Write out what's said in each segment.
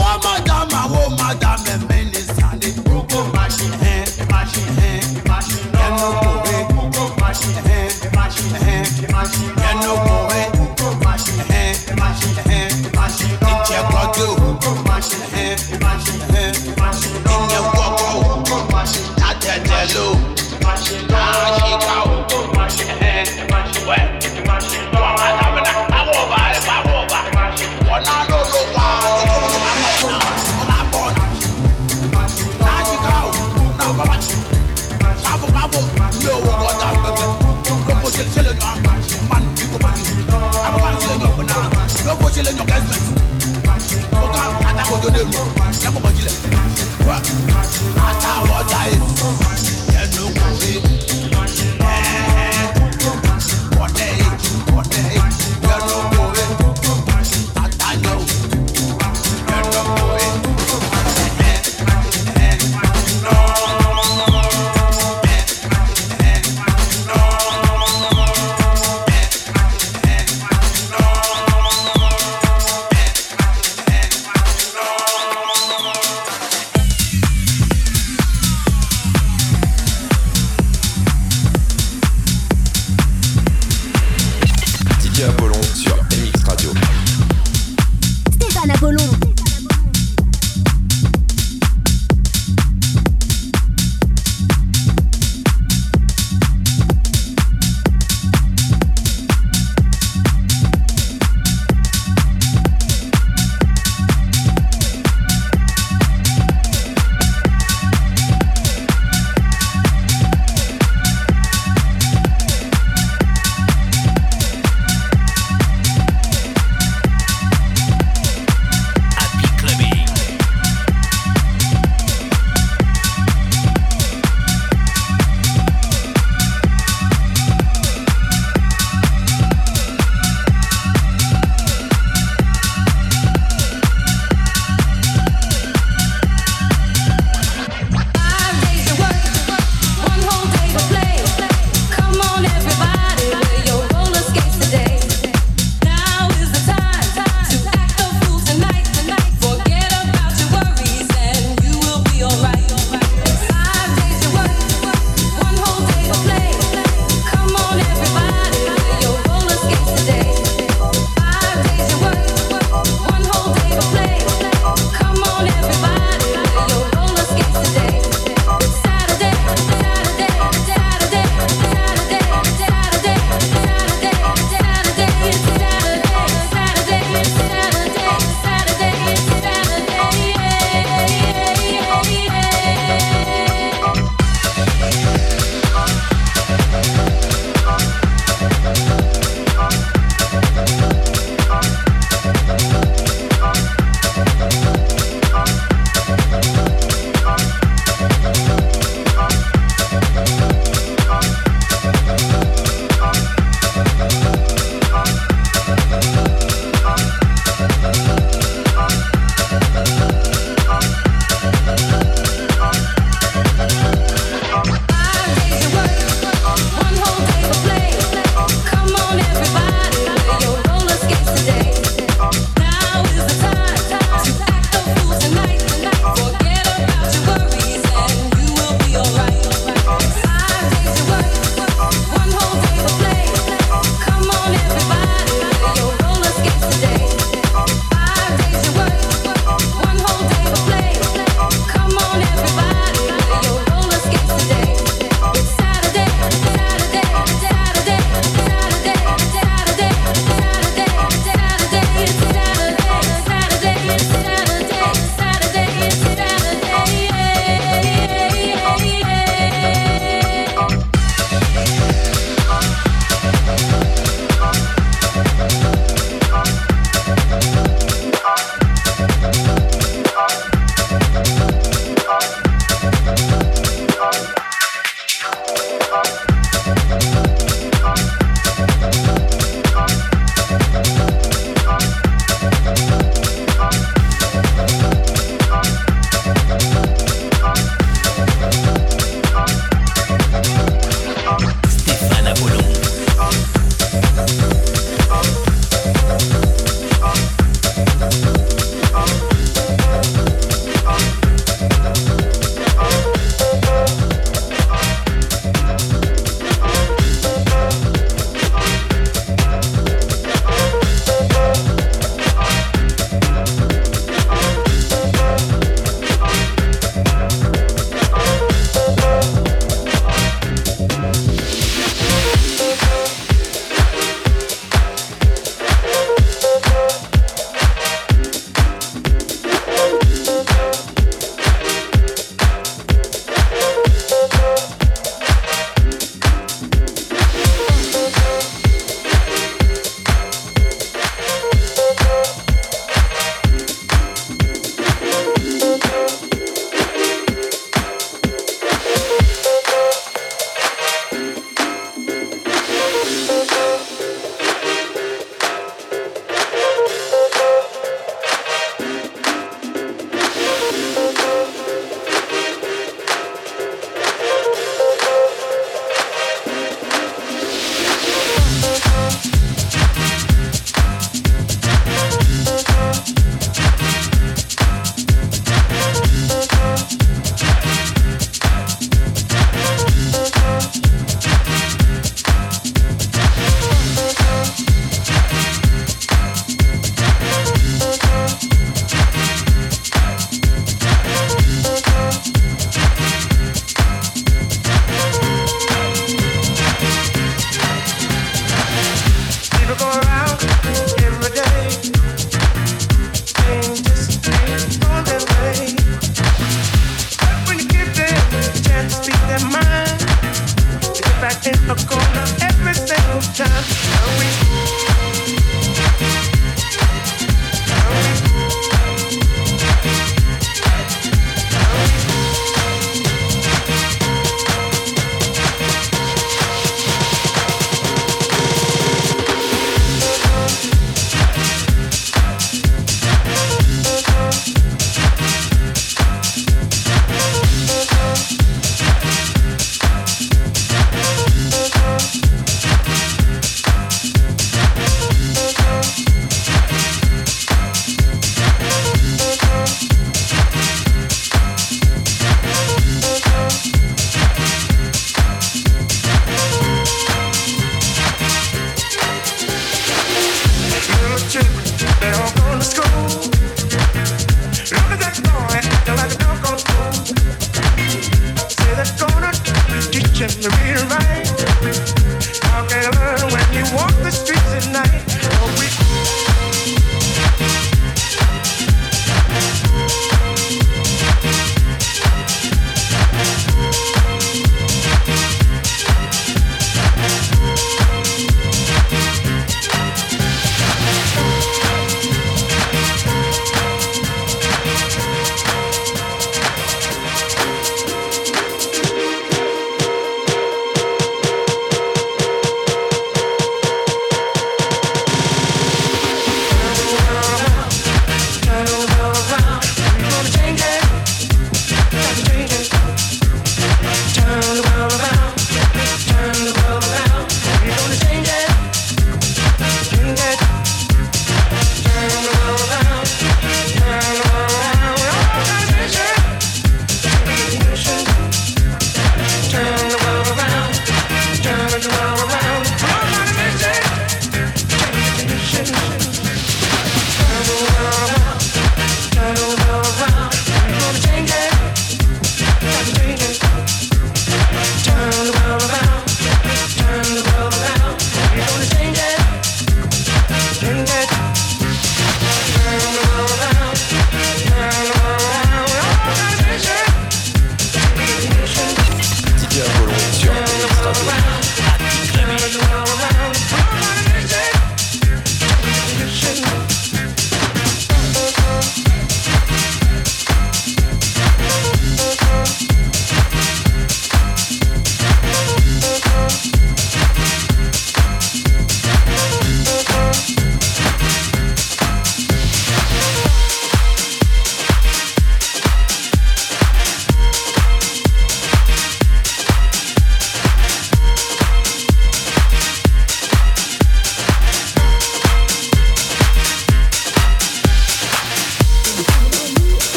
àwọn madam àwọn madam ẹ̀mí ní sàlẹ̀. kókó màṣí ẹ̀hẹ́n màṣí ẹ̀hẹ́n màṣí náà. ẹnu kò rí kókó màṣí ẹ̀hẹ́n màṣí ẹ̀hẹ́n màṣí náà. ẹnu.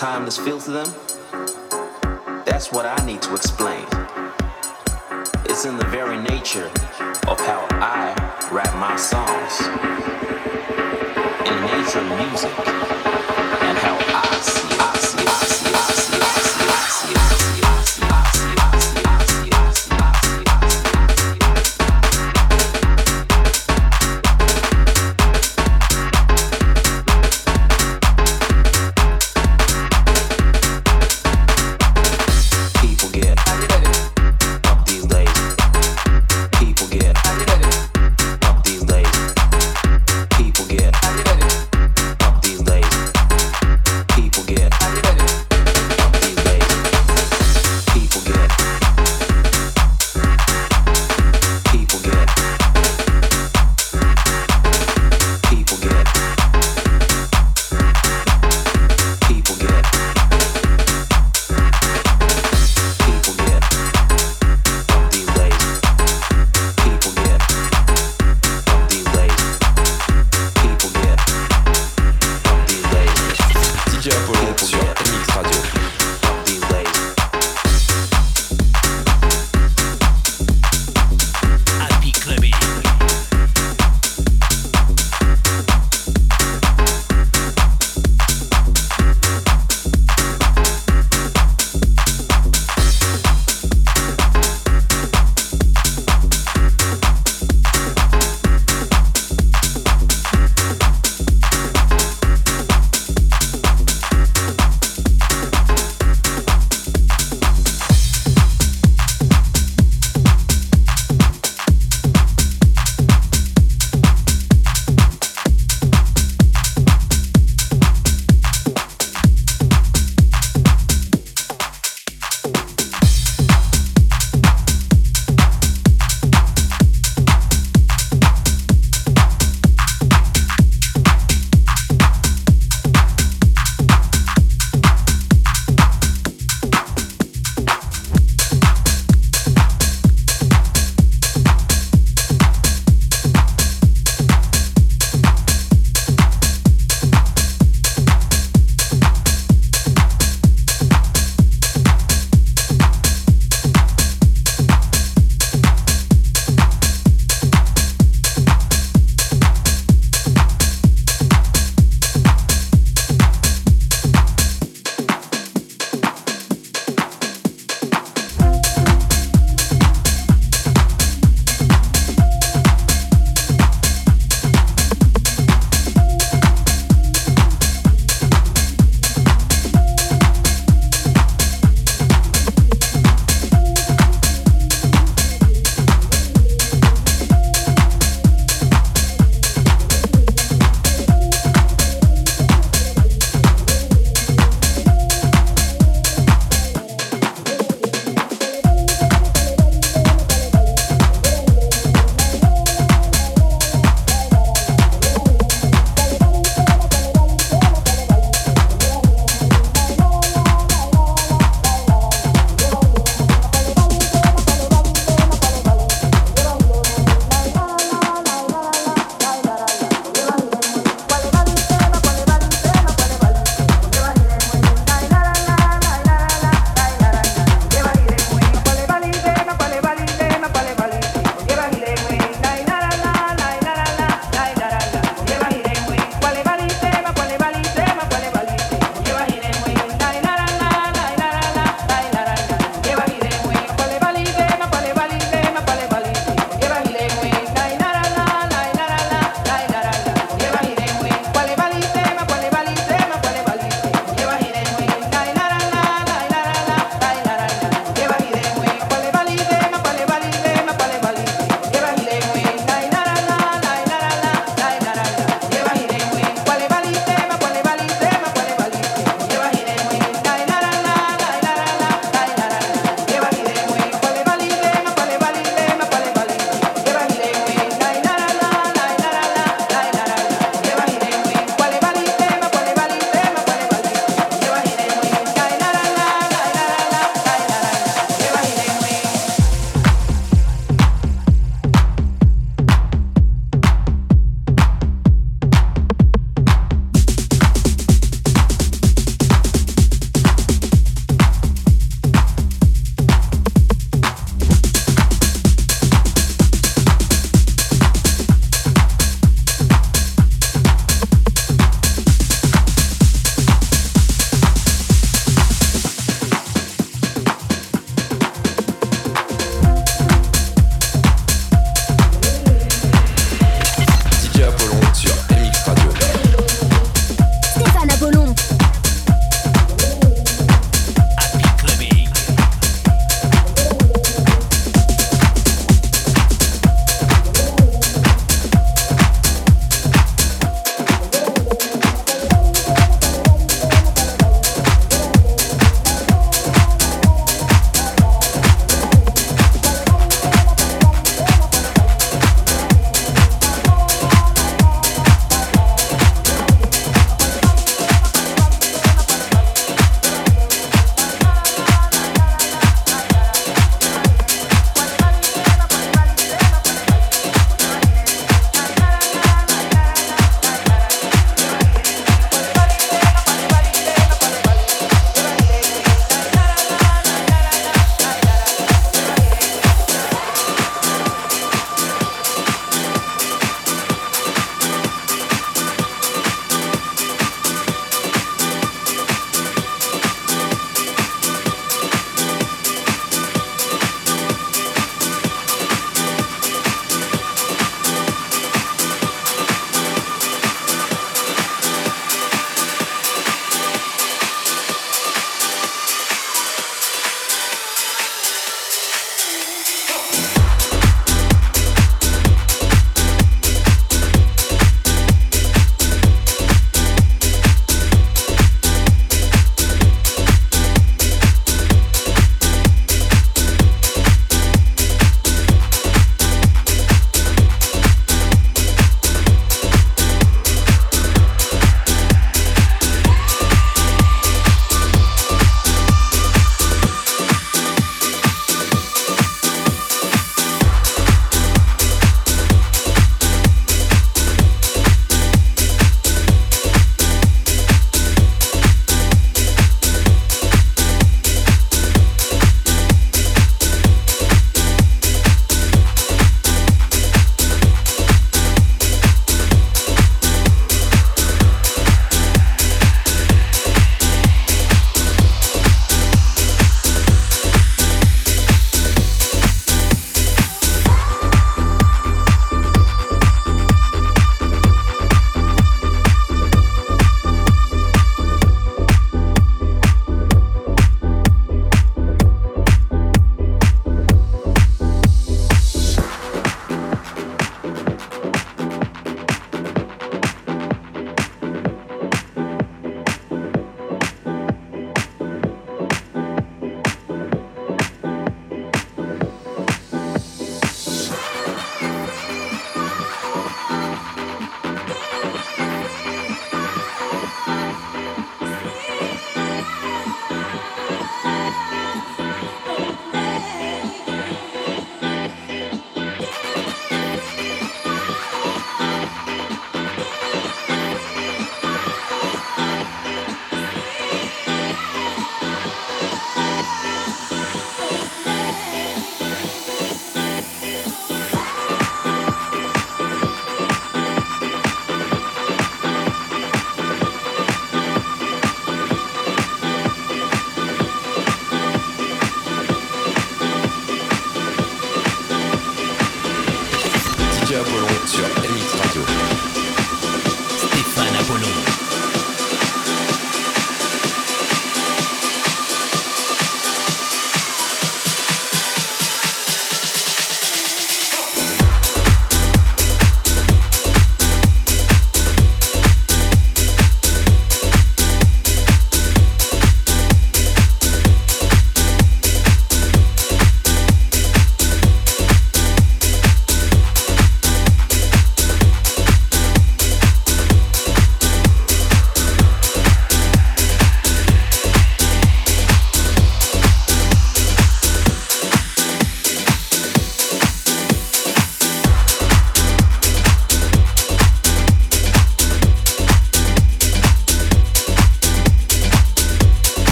Have that timeless feel to them,